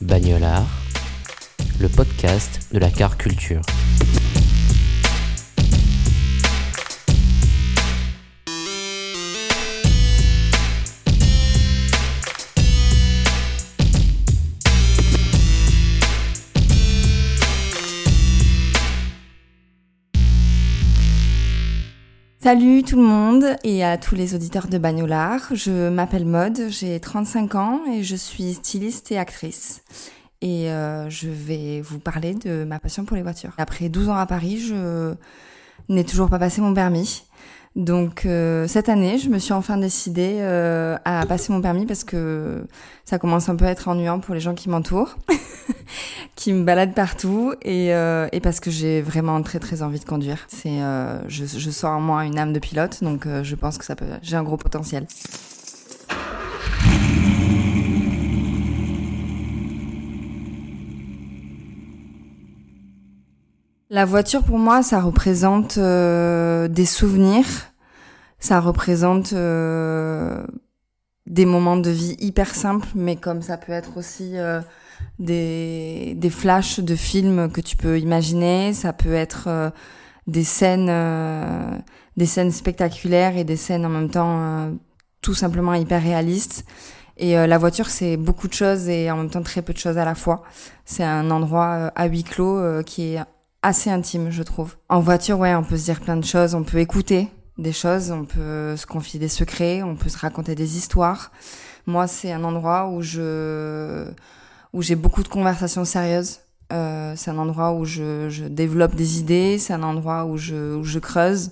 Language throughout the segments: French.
Bagnolard, le podcast de la car culture. Salut tout le monde et à tous les auditeurs de Bagnolard. Je m'appelle Maude, j'ai 35 ans et je suis styliste et actrice. Et euh, je vais vous parler de ma passion pour les voitures. Après 12 ans à Paris, je n'ai toujours pas passé mon permis. Donc euh, cette année, je me suis enfin décidée euh, à passer mon permis parce que ça commence un peu à être ennuyant pour les gens qui m'entourent, qui me baladent partout et, euh, et parce que j'ai vraiment très très envie de conduire. C'est, euh, je, je sens en moi une âme de pilote, donc euh, je pense que ça peut, j'ai un gros potentiel. La voiture pour moi, ça représente euh, des souvenirs, ça représente euh, des moments de vie hyper simples, mais comme ça peut être aussi euh, des, des flashs de films que tu peux imaginer, ça peut être euh, des scènes, euh, des scènes spectaculaires et des scènes en même temps euh, tout simplement hyper réalistes. Et la voiture, c'est beaucoup de choses et en même temps très peu de choses à la fois. C'est un endroit à huis clos qui est assez intime, je trouve. En voiture, ouais, on peut se dire plein de choses, on peut écouter des choses, on peut se confier des secrets, on peut se raconter des histoires. Moi, c'est un endroit où je où j'ai beaucoup de conversations sérieuses. Euh, c'est un endroit où je, je développe des idées, c'est un endroit où je, où je creuse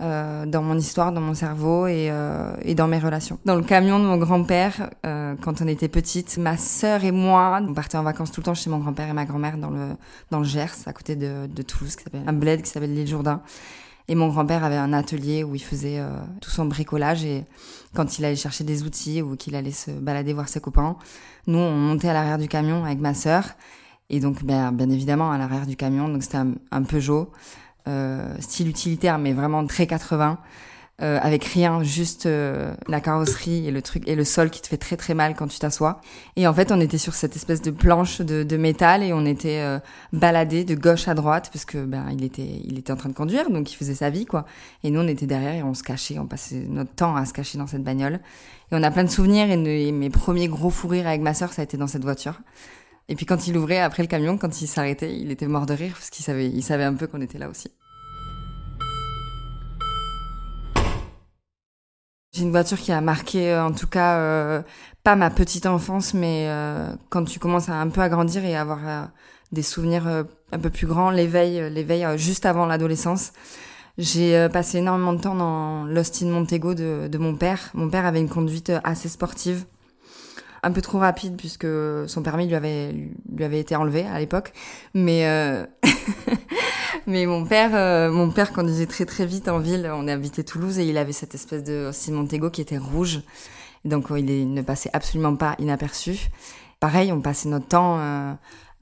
euh, dans mon histoire, dans mon cerveau et, euh, et dans mes relations. Dans le camion de mon grand-père, euh, quand on était petite, ma sœur et moi, on partait en vacances tout le temps chez mon grand-père et ma grand-mère dans le, dans le Gers, à côté de, de Toulouse, qui s'appelle un bled qui s'appelle l'île Jourdain. Et mon grand-père avait un atelier où il faisait euh, tout son bricolage et quand il allait chercher des outils ou qu'il allait se balader voir ses copains, nous on montait à l'arrière du camion avec ma sœur et donc bien, bien évidemment à l'arrière du camion donc c'était un, un Peugeot style utilitaire mais vraiment très 80 euh, avec rien, juste euh, la carrosserie et le truc et le sol qui te fait très très mal quand tu t'assois. Et en fait, on était sur cette espèce de planche de, de métal et on était euh, baladé de gauche à droite parce que ben il était il était en train de conduire donc il faisait sa vie quoi. Et nous on était derrière et on se cachait, on passait notre temps à se cacher dans cette bagnole. Et on a plein de souvenirs et, et mes premiers gros fous rires avec ma sœur ça a été dans cette voiture. Et puis quand il ouvrait après le camion, quand il s'arrêtait, il était mort de rire parce qu'il savait il savait un peu qu'on était là aussi. J'ai une voiture qui a marqué, euh, en tout cas, euh, pas ma petite enfance, mais euh, quand tu commences à un peu à grandir et à avoir des souvenirs un peu plus grands, l'éveil, l'éveil juste avant l'adolescence. J'ai passé énormément de temps dans l'Austin Montego de, de mon père. Mon père avait une conduite assez sportive, un peu trop rapide puisque son permis lui avait lui avait été enlevé à l'époque, mais euh, mais mon père euh, mon père conduisait très très vite en ville. On habitait Toulouse et il avait cette espèce de Montego qui était rouge, donc euh, il, ne passait absolument pas inaperçu. Pareil, on passait notre temps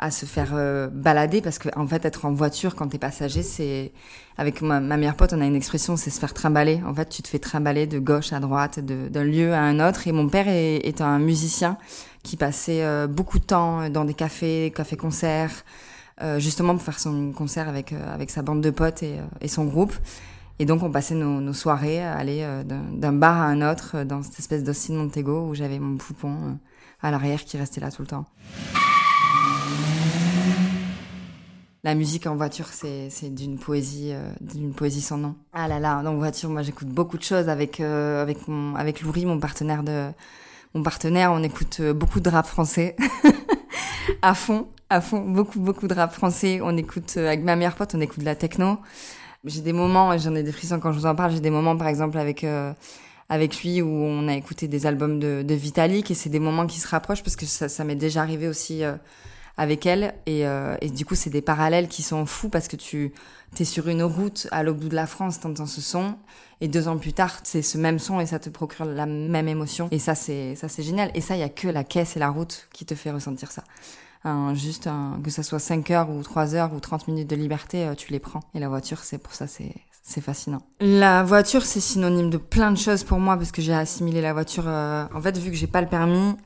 à se faire euh, balader parce que en fait être en voiture quand t'es passager c'est avec ma, ma meilleure pote on a une expression c'est se faire trimballer. En fait tu te fais trimballer de gauche à droite d'un lieu à un autre. Et mon père est, est un musicien qui passait euh, beaucoup de temps dans des cafés cafés concerts euh, justement pour faire son concert avec euh, avec sa bande de potes et, euh, et son groupe. Et donc on passait nos, nos soirées à aller euh, d'un bar à un autre dans cette espèce d'Austin Montego où j'avais mon poupon à l'arrière qui restait là tout le temps La musique en voiture, c'est d'une poésie, euh, poésie sans nom. Ah là là, en voiture, moi j'écoute beaucoup de choses avec euh, avec mon mon partenaire mon partenaire. On écoute euh, beaucoup de rap français à fond. à fond, beaucoup, beaucoup de rap français. On écoute, euh, avec ma meilleure pote, on écoute de la techno. J'ai des moments, j'en ai des frissons quand je vous en parle, j'ai des moments, par exemple, avec, avec lui où on a écouté des albums de, Vitalik et c'est des moments qui se rapprochent parce que ça, m'est déjà arrivé aussi avec elle et, euh, et du coup c'est des parallèles qui sont fous parce que tu es sur une route à l'autre bout de la France, t'entends ce son et deux ans plus tard c'est ce même son et ça te procure la même émotion et ça c'est ça c'est génial et ça il y a que la caisse et la route qui te fait ressentir ça. Un, juste un, que ça soit 5 heures ou 3 heures ou 30 minutes de liberté, euh, tu les prends. Et la voiture, c'est pour ça, c'est c'est fascinant. La voiture, c'est synonyme de plein de choses pour moi parce que j'ai assimilé la voiture. euh, en fait, vu que j'ai pas le permis,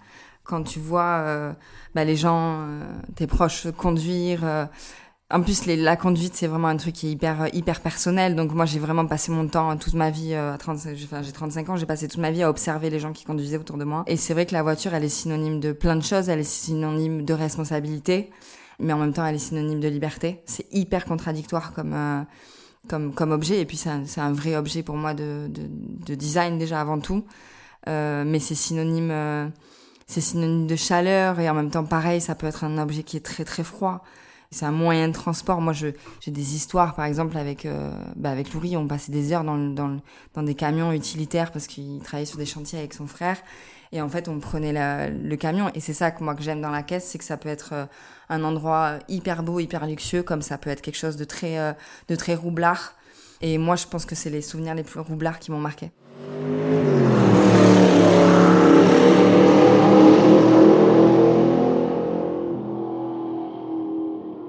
quand tu vois euh, bah, les gens, euh, tes proches conduire. euh, en plus, les, la conduite, c'est vraiment un truc qui est hyper euh, hyper personnel. Donc moi, j'ai vraiment passé mon temps, toute ma vie, euh, à 35, j'ai- enfin, j'ai 35 ans, j'ai passé toute ma vie à observer les gens qui conduisaient autour de moi. Et c'est vrai que la voiture, elle est synonyme de plein de choses. Elle est synonyme de responsabilité, mais en même temps, elle est synonyme de liberté. C'est hyper contradictoire comme euh, comme comme objet. Et puis c'est un, un vrai objet pour moi de de, de design déjà avant tout. Mais c'est synonyme c'est synonyme de chaleur et en même temps pareil, ça peut être un objet qui est très très froid. C'est un moyen de transport. Moi, je, j'ai des histoires, par exemple, avec, euh, bah, avec Loury, on passait des heures dans, le- dans, le- dans des camions utilitaires parce qu'il travaillait sur des chantiers avec son frère. Et en fait, on prenait le camion. Et c'est ça que moi que j'aime dans la caisse, c'est que ça peut être euh, un endroit hyper beau, hyper luxueux, comme ça peut être quelque chose de très, euh, de très roublard. Et moi, je pense que c'est les souvenirs les plus roublards qui m'ont marqué.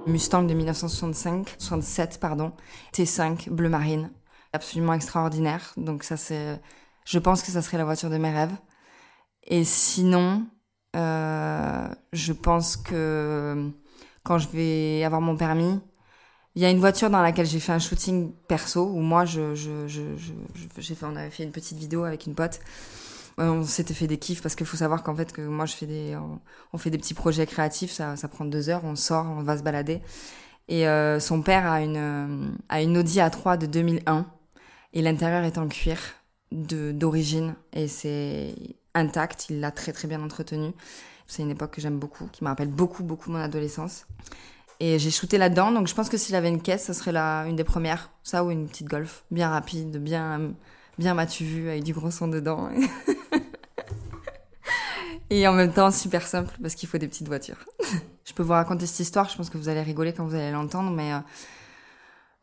Mustang de 1965, 67 pardon, T5 bleu marine, absolument extraordinaire. Donc ça c'est, je pense que ça serait la voiture de mes rêves. Et sinon, euh, je pense que quand je vais avoir mon permis, il y a une voiture dans laquelle j'ai fait un shooting perso où moi je, fait, on avait fait une petite vidéo avec une pote. On s'était fait des kiffs parce qu'il faut savoir qu'en fait que moi je fais des, on, on fait des petits projets créatifs, ça, ça prend deux heures, on sort, on va se balader. Et euh, son père a une, euh, a une Audi A3 de 2001 et l'intérieur est en cuir de d'origine et c'est intact, il l'a très très bien entretenu. C'est une époque que j'aime beaucoup, qui me rappelle beaucoup beaucoup mon adolescence. Et j'ai shooté là-dedans, donc je pense que s'il avait une caisse, ça serait la, une des premières. Ça ou une petite Golf, bien rapide, bien, bien m'as-tu vu, avec du gros son dedans. Et en même temps, super simple, parce qu'il faut des petites voitures. je peux vous raconter cette histoire, je pense que vous allez rigoler quand vous allez l'entendre, mais euh,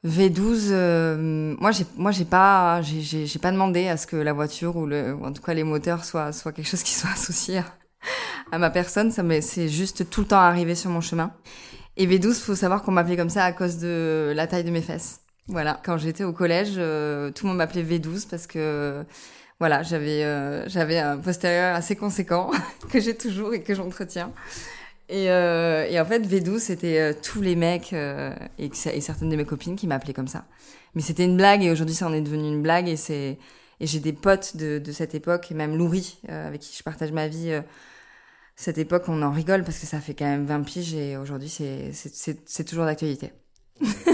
V12, euh, moi j'ai moi j'ai pas j'ai- pas demandé à ce que la voiture ou le ou en tout cas les moteurs soient soient quelque chose qui soit associé à, ma personne, ça c'est juste tout le temps arrivé sur mon chemin. Et V12, faut savoir qu'on m'appelait comme ça à cause de la taille de mes fesses. Voilà, quand j'étais au collège, euh, tout le monde m'appelait V12 parce que voilà, j'avais euh, j'avais un postérieur assez conséquent que j'ai toujours et que j'entretiens. Et, euh, et en fait, V12, c'était euh, tous les mecs euh, et, et certaines de mes copines qui m'appelaient comme ça. Mais c'était une blague et aujourd'hui, ça en est devenu une blague et c'est et j'ai des potes de, de cette époque et même Loury euh, avec qui je partage ma vie. cette époque, on en rigole parce que ça fait quand même 20 piges et aujourd'hui, c'est toujours d'actualité.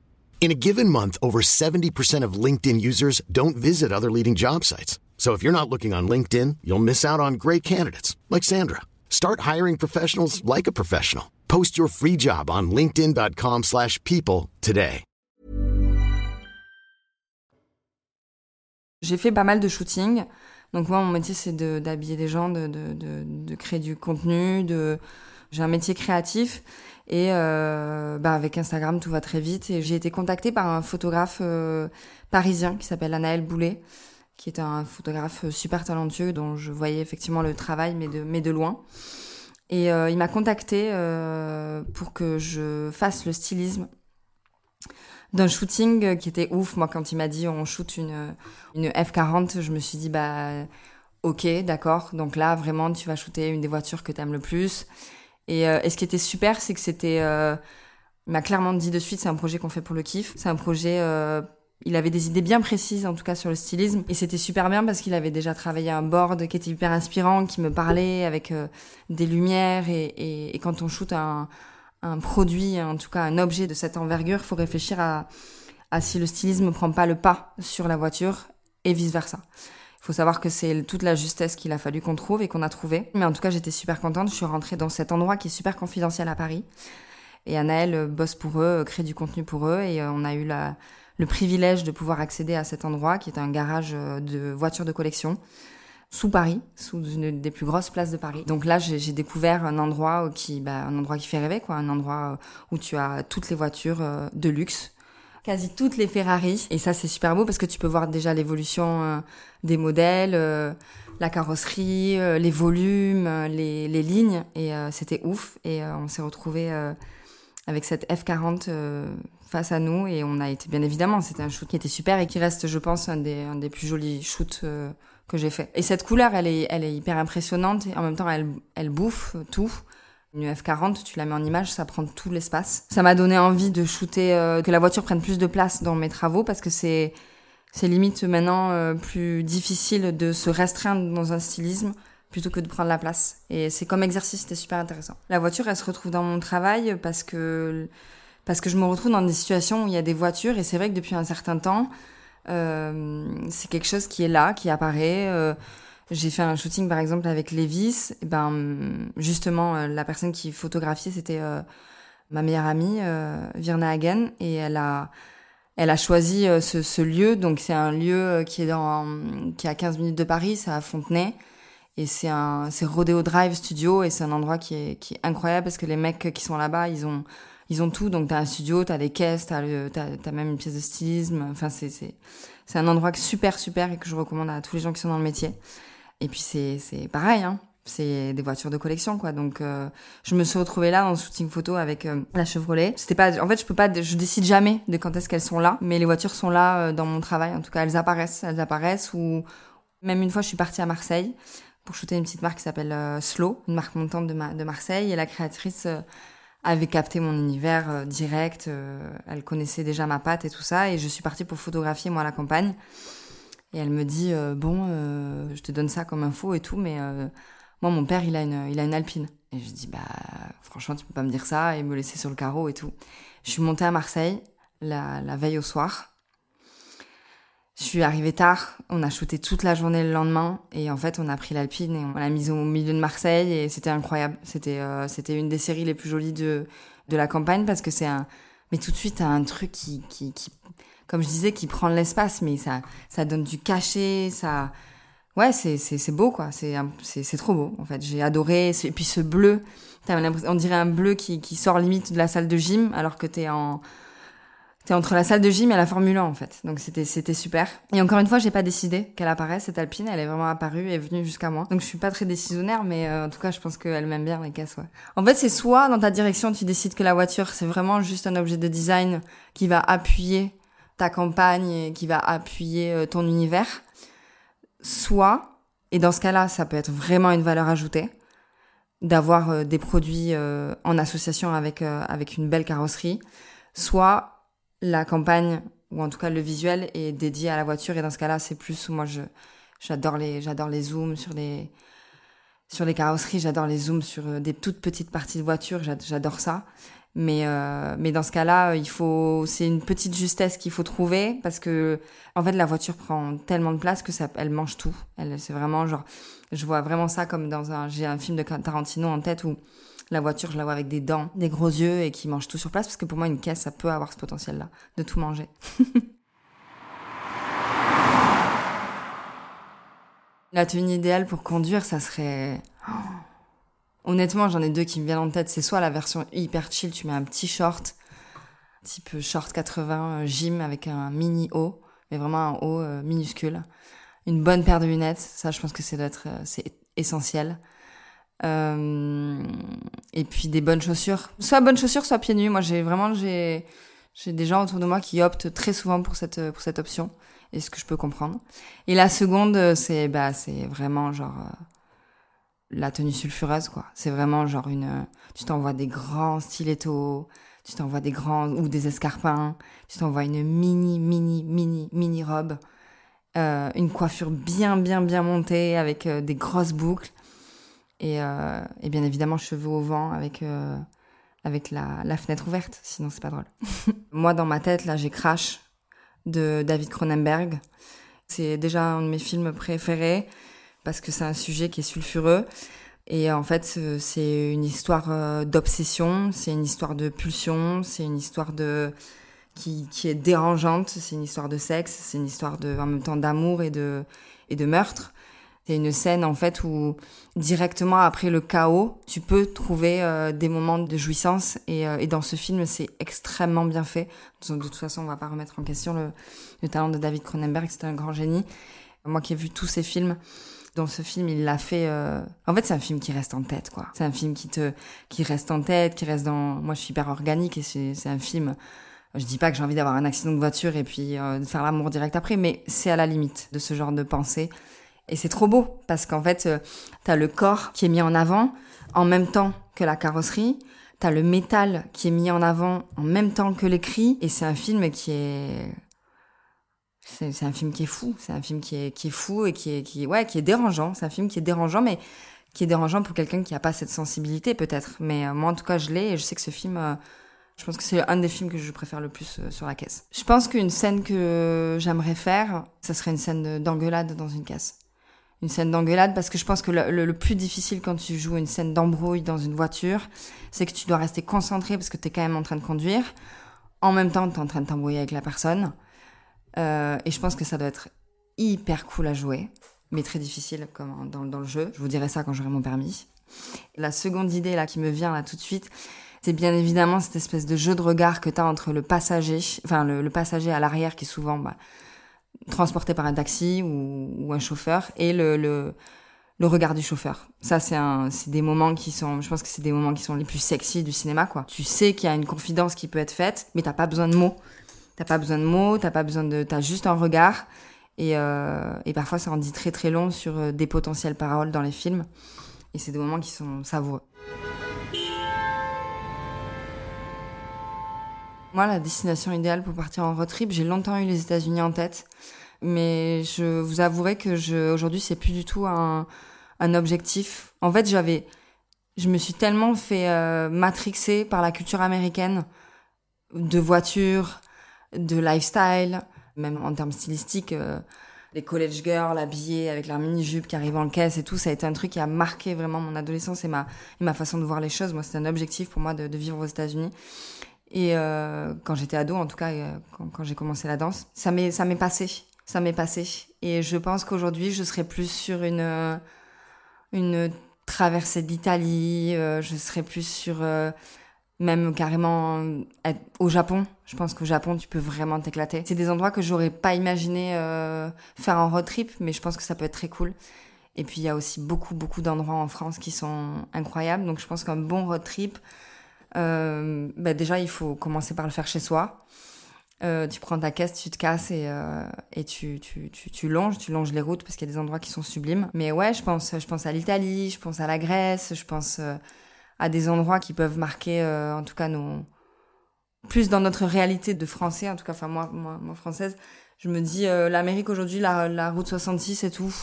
In a given month, over 70% of LinkedIn users don't visit other leading job sites. So if you're not looking on LinkedIn, you'll miss out on great candidates like Sandra. Start hiring professionals like a professional. Post your free job on linkedin.com/people slash people today. J'ai fait pas mal de shooting. Donc moi, mon métier, c'est de- d'habiller des gens, de, de, de, de créer du contenu. De... J'ai un métier créatif. Et euh, bah avec Instagram, tout va très vite. Et j'ai été contactée par un photographe euh, parisien qui s'appelle Anaël Boulet, qui est un photographe super talentueux dont je voyais effectivement le travail, mais de, mais de loin. Et euh, il m'a contacté euh, pour que je fasse le stylisme d'un shooting qui était ouf. Moi, quand il m'a dit on shoot une, une F40, je me suis dit bah ok, d'accord. Donc là, vraiment, tu vas shooter une des voitures que tu aimes le plus. Et, euh, et, ce qui était super, c'est que c'était, euh, il m'a clairement dit de suite, c'est un projet qu'on fait pour le kiff. C'est un projet euh, il avait des idées bien précises, en tout cas sur le stylisme. Et c'était super bien parce qu'il avait déjà travaillé un board qui était hyper inspirant, qui me parlait avec euh, des lumières. Et, quand on shoot un, produit, en tout cas un objet de cette envergure, faut réfléchir à, si le stylisme ne prend pas le pas sur la voiture et vice-versa. Il faut savoir que c'est toute la justesse qu'il a fallu qu'on trouve et qu'on a trouvé. Mais en tout cas, j'étais super contente. Je suis rentrée dans cet endroit qui est super confidentiel à Paris. Et Anaël bosse pour eux, crée du contenu pour eux. Et euh, on a eu le privilège de pouvoir accéder à cet endroit qui est un garage euh, de voitures de collection sous Paris, sous une des plus grosses places de Paris. Donc là, j'ai découvert un endroit qui, bah, un endroit qui fait rêver, quoi, un endroit où tu as toutes les voitures euh, de luxe, quasi toutes les Ferrari. Et ça, c'est super beau parce que tu peux voir déjà l'évolution euh, des modèles, la carrosserie, les volumes, les, lignes. Et c'était ouf. Et on s'est retrouvé avec cette F40 face à nous et on a été bien évidemment c'était un shoot qui était super et qui reste je pense un des, plus jolis shoots euh, que j'ai fait et cette couleur elle est hyper impressionnante et en même temps elle bouffe tout une F40 tu la mets en image ça prend tout l'espace ça m'a donné envie de shooter euh, que la voiture prenne plus de place dans mes travaux parce que c'est c'est limite maintenant euh, plus difficile de se restreindre dans un stylisme plutôt que de prendre la place et c'est comme exercice c'était super intéressant la voiture elle se retrouve dans mon travail parce que parce que je me retrouve dans des situations où il y a des voitures et c'est vrai que depuis un certain temps, euh, c'est quelque chose qui est là, qui apparaît. Euh, j'ai fait un shooting par exemple avec Levis, et ben justement euh, la personne qui photographiait c'était euh, ma meilleure amie Virna Hagen et elle a elle a choisi ce, ce, lieu donc c'est un lieu qui est dans qui est à 15 minutes de Paris, c'est à Fontenay et c'est un c'est Rodeo Drive Studio et c'est un endroit qui est qui est incroyable parce que les mecs qui sont là-bas, ils ont ils ont tout. Donc, t'as un studio, t'as des caisses, t'as, le, t'as, t'as même une pièce de stylisme. Enfin, c'est, c'est, c'est un endroit super, super et que je recommande à tous les gens qui sont dans le métier. Et puis, c'est, pareil, hein. C'est des voitures de collection, quoi. Donc, euh, je me suis retrouvée là dans le shooting photo avec euh, la Chevrolet. C'était pas, en fait, je peux pas, je décide jamais de quand est-ce qu'elles sont là, mais les voitures sont là euh, dans mon travail. En tout cas, elles apparaissent, elles apparaissent. Ou même une fois, je suis partie à Marseille pour shooter une petite marque qui s'appelle Slow, une marque montante de, de Marseille, et la créatrice avait capté mon univers euh, direct. Euh, elle connaissait déjà ma patte et tout ça. Et je suis partie pour photographier, moi, la campagne. Et elle me dit, euh, bon, je te donne ça comme info et tout, mais moi, mon père, il a une, il a une alpine. Et je dis, bah, franchement, tu peux pas me dire ça et me laisser sur le carreau et tout. Je suis montée à Marseille la, la veille au soir. Je suis arrivée tard, on a shooté toute la journée le lendemain et en fait on a pris l'Alpine et on l'a mise au milieu de Marseille et c'était incroyable. C'était euh, c'était une des séries les plus jolies de de la campagne parce que c'est un mais tout de suite t'as un truc qui, qui qui comme je disais qui prend l'espace mais ça ça donne du cachet, ça ouais c'est c'est c'est beau quoi, c'est c'est c'est trop beau en fait. J'ai adoré et puis ce bleu, on dirait un bleu qui qui sort limite de la salle de gym alors que t'es en T'es entre la salle de gym et la Formule 1 en fait. Donc c'était c'était super. Et encore une fois, j'ai pas décidé qu'elle apparaisse cette Alpine, elle est vraiment apparue et est venue jusqu'à moi. Donc je suis pas très décisionnaire mais euh, en tout cas, je pense qu'elle m'aime bien les caisses ouais. En fait, c'est soit dans ta direction, tu décides que la voiture c'est vraiment juste un objet de design qui va appuyer ta campagne qui va appuyer euh, ton univers. Soit et dans ce cas-là, ça peut être vraiment une valeur ajoutée d'avoir euh, des produits en association avec avec une belle carrosserie. Soit la campagne ou en tout cas le visuel est dédié à la voiture et dans ce cas-là c'est plus moi je j'adore les j'adore les zooms sur les sur les carrosseries j'adore les zooms sur euh, des toutes petites parties de voiture j'adore ça mais euh, mais dans ce cas-là il faut c'est une petite justesse qu'il faut trouver parce que en fait la voiture prend tellement de place que ça elle mange tout elle c'est vraiment genre je vois vraiment ça comme dans un j'ai un film de Tarantino en tête où la voiture, je la vois avec des dents, des gros yeux et qui mange tout sur place parce que pour moi, une caisse, ça peut avoir ce potentiel-là de tout manger. la tenue idéale pour conduire, ça serait. Honnêtement, j'en ai deux qui me viennent en tête. C'est soit la version hyper chill, tu mets un petit short, type short 80 euh, gym avec un mini haut, mais vraiment un haut euh, minuscule. Une bonne paire de lunettes, ça je pense que c'est être euh, c'est essentiel. Euh, et puis des bonnes chaussures, soit bonnes chaussures, soit pieds nus. Moi j'ai vraiment j'ai j'ai des gens autour de moi qui optent très souvent pour cette pour cette option, et ce que je peux comprendre. Et la seconde, c'est bah c'est vraiment genre la tenue sulfureuse quoi. C'est vraiment genre une tu t'envoies des grands stilettos, tu t'envoies des grands ou des escarpins, tu t'envoies une mini, mini, mini, mini robe, euh, une coiffure bien, bien, bien montée avec euh, des grosses boucles et, euh, et, bien évidemment cheveux au vent avec euh, avec la, la, fenêtre ouverte, sinon c'est pas drôle. Moi dans ma tête là j'ai Crash de David Cronenberg. C'est déjà un de mes films préférés parce que c'est un sujet qui est sulfureux et en fait, c'est une histoire euh, d'obsession, c'est une histoire de pulsion, c'est une histoire de qui, est dérangeante, c'est une histoire de sexe, c'est une histoire de en même temps d'amour et de et de meurtre. C'est une scène en fait où directement après le chaos, tu peux trouver euh, des moments de jouissance et, euh, et dans ce film, c'est extrêmement bien fait. De toute façon, on va pas remettre en question le, le talent de David Cronenberg, c'est un grand génie. Moi qui ai vu tous ces films, dans ce film, il l'a fait. Euh... En fait, c'est un film qui reste en tête, quoi. C'est un film qui te, qui reste en tête, qui reste dans. Moi, je suis hyper organique et c'est, un film. Je dis pas que j'ai envie d'avoir un accident de voiture et puis euh, de faire l'amour direct après, mais c'est à la limite de ce genre de pensée. Et c'est trop beau parce qu'en fait, euh, t'as le corps qui est mis en avant en même temps que la carrosserie. T'as le métal qui est mis en avant en même temps que les cris. Et c'est un film qui est c'est un film qui est fou, c'est un film qui est, qui est fou et qui est, qui, ouais, qui est dérangeant. C'est un film qui est dérangeant, mais qui est dérangeant pour quelqu'un qui n'a pas cette sensibilité peut-être. Mais euh, moi en tout cas je l'ai et je sais que ce film, euh, je pense que c'est un des films que je préfère le plus euh, sur la caisse. Je pense qu'une scène que j'aimerais faire, ça serait une scène d'engueulade dans une caisse. Une scène d'engueulade parce que je pense que le, le, le, plus difficile quand tu joues une scène d'embrouille dans une voiture, c'est que tu dois rester concentré parce que tu es quand même en train de conduire. En même temps, tu es en train de t'embrouiller avec la personne. Euh, et je pense que ça doit être hyper cool à jouer, mais très difficile comme dans, le jeu. Je vous dirai ça quand j'aurai mon permis. La seconde idée là qui me vient là tout de suite, c'est bien évidemment cette espèce de jeu de regard que tu as entre le passager, enfin le, passager à l'arrière qui est souvent bah, transporté par un taxi ou, un chauffeur, et le, le, regard du chauffeur. Ça, c'est des moments qui sont, je pense que c'est des moments qui sont les plus sexy du cinéma, quoi. Tu sais qu'il y a une confidence qui peut être faite, mais t'as pas besoin de mots. T'as pas besoin de mots, t'as pas besoin de, t'as juste un regard. Et, euh, et parfois, ça en dit très très long sur euh, des potentielles paroles dans les films. Et c'est des moments qui sont savoureux. Moi, la destination idéale pour partir en road trip, j'ai longtemps eu les États-Unis en tête, mais je vous avouerai que je, aujourd'hui, c'est plus du tout un, un objectif. En fait, j'avais, je me suis tellement fait euh, matrixer par la culture américaine de voitures, de lifestyle, même en termes stylistiques. Euh, les college girls habillées avec leur mini-jupe qui arrivent en caisse et tout, ça a été un truc qui a marqué vraiment mon adolescence et ma, et ma façon de voir les choses. Moi, c'était un objectif pour moi de, de vivre aux États-Unis. Et euh, quand j'étais ado, en tout cas, euh, quand, quand j'ai commencé la danse, ça m'est ça m'est passé, ça m'est passé. Et je pense qu'aujourd'hui, je serais plus sur une euh, une traversée d'Italie. Euh, je serais plus sur euh, même carrément au Japon. Je pense qu'au Japon, tu peux vraiment t'éclater. C'est des endroits que j'aurais pas imaginé euh, faire en road trip, mais je pense que ça peut être très cool. Et puis il y a aussi beaucoup beaucoup d'endroits en France qui sont incroyables. Donc je pense qu'un bon road trip, euh, bah déjà il faut commencer par le faire chez soi. Euh, tu prends ta caisse, tu te casses et, et tu, tu, tu, tu, longes, tu longes les routes parce qu'il y a des endroits qui sont sublimes. Mais ouais, je pense, je pense à l'Italie, je pense à la Grèce, je pense à des endroits qui peuvent marquer, euh, en tout cas, nos plus dans notre réalité de français, en tout cas, enfin moi, moi, moi française, je me dis euh, l'Amérique aujourd'hui, la, route 66 et tout,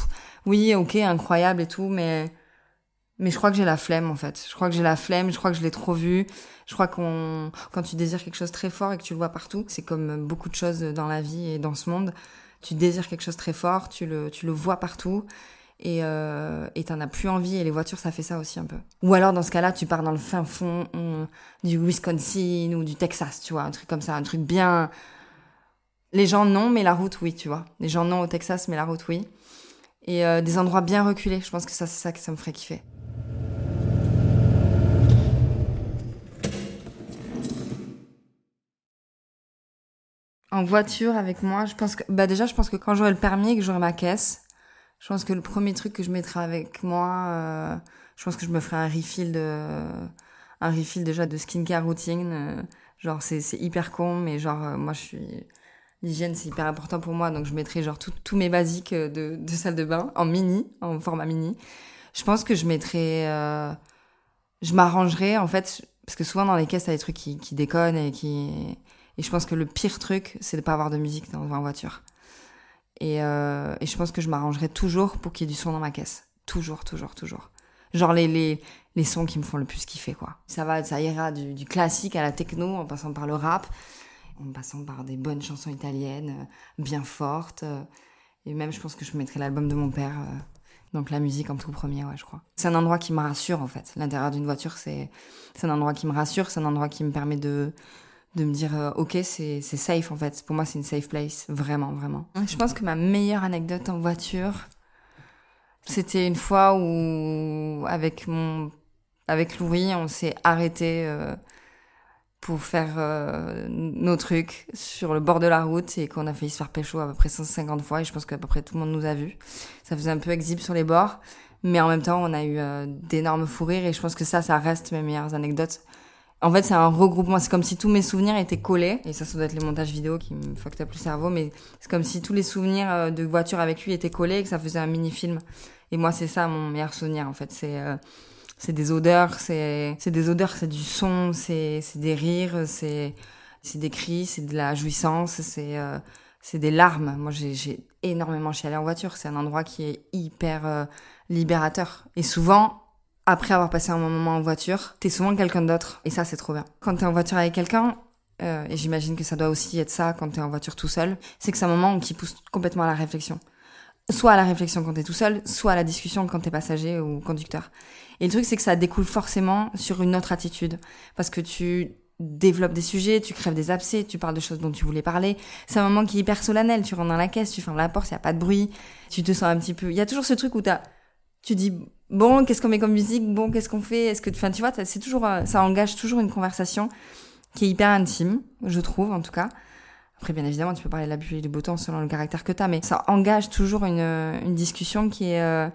oui, ok, incroyable et tout, mais mais je crois que j'ai la flemme en fait. Je crois que j'ai la flemme, je crois que je l'ai trop vu. Je crois qu'on quand tu désires quelque chose très fort et que tu le vois partout, c'est comme beaucoup de choses dans la vie et dans ce monde, tu désires quelque chose très fort, tu le tu le vois partout et euh, t'en as plus envie et les voitures ça fait ça aussi un peu. Ou alors dans ce cas-là tu pars dans le fin fond euh, du Wisconsin ou du Texas, tu vois, un truc comme ça, un truc bien. Les gens non mais la route oui, tu vois. Les gens non au Texas mais la route oui. Et euh, des endroits bien reculés, je pense que ça c'est ça que ça me ferait kiffer. En voiture avec moi, je pense que bah déjà je pense que quand j'aurai le permis et que j'aurai ma caisse, je pense que le premier truc que je mettrai avec moi, euh, je pense que je me ferai un refill de un refill déjà de skincare routine. euh, genre c'est c'est hyper con, mais genre euh, moi je suis l'hygiène c'est hyper important pour moi, donc je mettrai genre tous mes basiques euh, de, de salle de bain en mini, en format mini. Je pense que je mettrai, je m'arrangerai en fait parce que souvent dans les caisses t'as des trucs qui, qui déconnent et qui et je pense que le pire truc c'est de pas avoir de musique dans en voiture. Et, euh, et je pense que je m'arrangerai toujours pour qu'il y ait du son dans ma caisse. Toujours, toujours, toujours. Genre les, les, les sons qui me font le plus kiffer, quoi. Ça va, ça ira du, classique à la techno, en passant par le rap, en passant par des bonnes chansons italiennes, euh, bien fortes. euh, et même, je pense que je mettrai l'album de mon père. donc la musique en tout premier, ouais, je crois. C'est un endroit qui me rassure, en fait. L'intérieur d'une voiture, c'est un endroit qui me rassure, c'est un endroit qui me permet de de me dire euh, ok c'est safe en fait. Pour moi c'est une safe place vraiment vraiment. Je pense que ma meilleure anecdote en voiture c'était une fois où avec mon avec Louis on s'est arrêté euh, pour faire euh, nos trucs sur le bord de la route et qu'on a failli se faire pécho à peu près 150 fois. Et je pense qu'à peu près tout le monde nous a vus. Ça faisait un peu exhibe sur les bords. Mais en même temps on a eu euh, d'énormes fous rires. Et je pense que ça ça reste mes meilleures anecdotes en fait, c'est un regroupement. C'est comme si tous mes souvenirs étaient collés. Et ça, ça doit être les montages vidéo qui me fucked up le cerveau. Mais c'est comme si tous les souvenirs euh, de voiture avec lui étaient collés et que ça faisait un mini-film. Et moi, c'est ça mon meilleur souvenir, en fait. C'est euh, c'est des odeurs, c'est des odeurs, c'est du son, c'est des rires, c'est des cris, c'est de la jouissance, c'est euh, c'est des larmes. Moi, j'ai j'ai énormément chialé en voiture. C'est un endroit qui est hyper euh, libérateur. Et souvent, après avoir passé un moment en voiture, t'es souvent quelqu'un d'autre. Et ça, c'est trop bien. Quand t'es en voiture avec quelqu'un, euh, et j'imagine que ça doit aussi être ça quand t'es en voiture tout seul, c'est que c'est un moment qui pousse complètement à la réflexion. Soit à la réflexion quand t'es tout seul, soit à la discussion quand t'es passager ou conducteur. Et le truc, c'est que ça découle forcément sur une autre attitude. Parce que tu développes des sujets, tu crèves des abcès, tu parles de choses dont tu voulais parler. C'est un moment qui est hyper solennel. Tu rentres dans la caisse, tu fermes la porte, il y a pas de bruit. Tu te sens un petit peu... Il y a toujours ce truc où t'as... Tu dis, bon, qu'est-ce qu'on met comme musique? Bon, qu'est-ce qu'on fait? Est-ce que... Enfin, tu vois, c'est toujours... euh, Ça engage toujours une conversation qui est hyper intime, je trouve, en tout cas. Après, bien évidemment, tu peux parler de la pluie et du beau temps selon le caractère que t'as, mais ça engage toujours une, une discussion qui est... euh,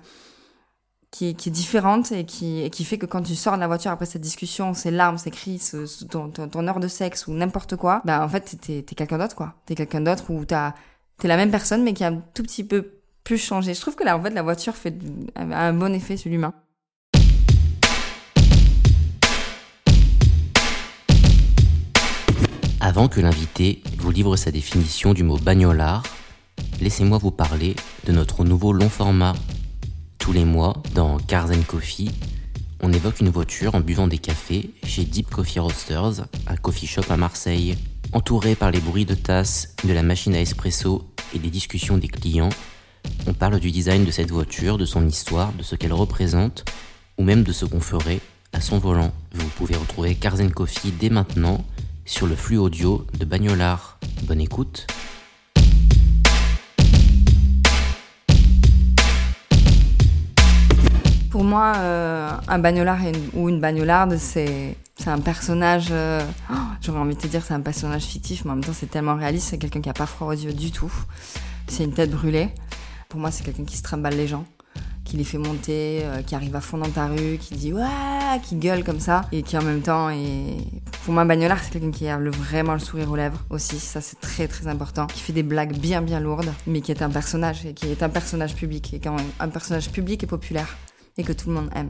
qui est, qui est différente et qui, et qui fait que quand tu sors de la voiture après cette discussion, ces larmes, ces cris, ce- ton, ton, heure de sexe ou n'importe quoi, bah en fait t'es t'es quelqu'un d'autre quoi. T'es quelqu'un d'autre t'as t'es la même personne mais qui a un tout petit peu plus changé. Je trouve que là en fait la voiture fait un bon effet sur l'humain. Avant que l'invité vous livre sa définition du mot bagnolard, laissez-moi vous parler de notre nouveau long format. Tous les mois, dans Cars Coffee, on évoque une voiture en buvant des cafés chez Deep Coffee Roasters, un coffee shop à Marseille. Entouré par les bruits de tasses, de la machine à espresso et des discussions des clients, on parle du design de cette voiture, de son histoire, de ce qu'elle représente, ou même de ce qu'on ferait à son volant. Vous pouvez retrouver Cars and Coffee dès maintenant sur le flux audio de Bagnolard. Bonne écoute. Pour moi, euh, un bagnolard ou une bagnolarde, c'est un personnage. euh, oh, J'aurais envie de te dire c'est un personnage fictif, mais en même temps c'est tellement réaliste. C'est quelqu'un qui a pas froid aux yeux du tout. C'est une tête brûlée. Pour moi, c'est quelqu'un qui se trimballe les gens, qui les fait monter, euh, qui arrive à fond dans ta rue, qui dit ouais, qui gueule comme ça, et qui en même temps est. Pour moi, bagnolard, c'est quelqu'un qui a vraiment le sourire aux lèvres aussi. Ça, c'est très très important. Qui fait des blagues bien bien lourdes, mais qui est un personnage et qui est un personnage public et quand un personnage public et populaire et que tout le monde aime.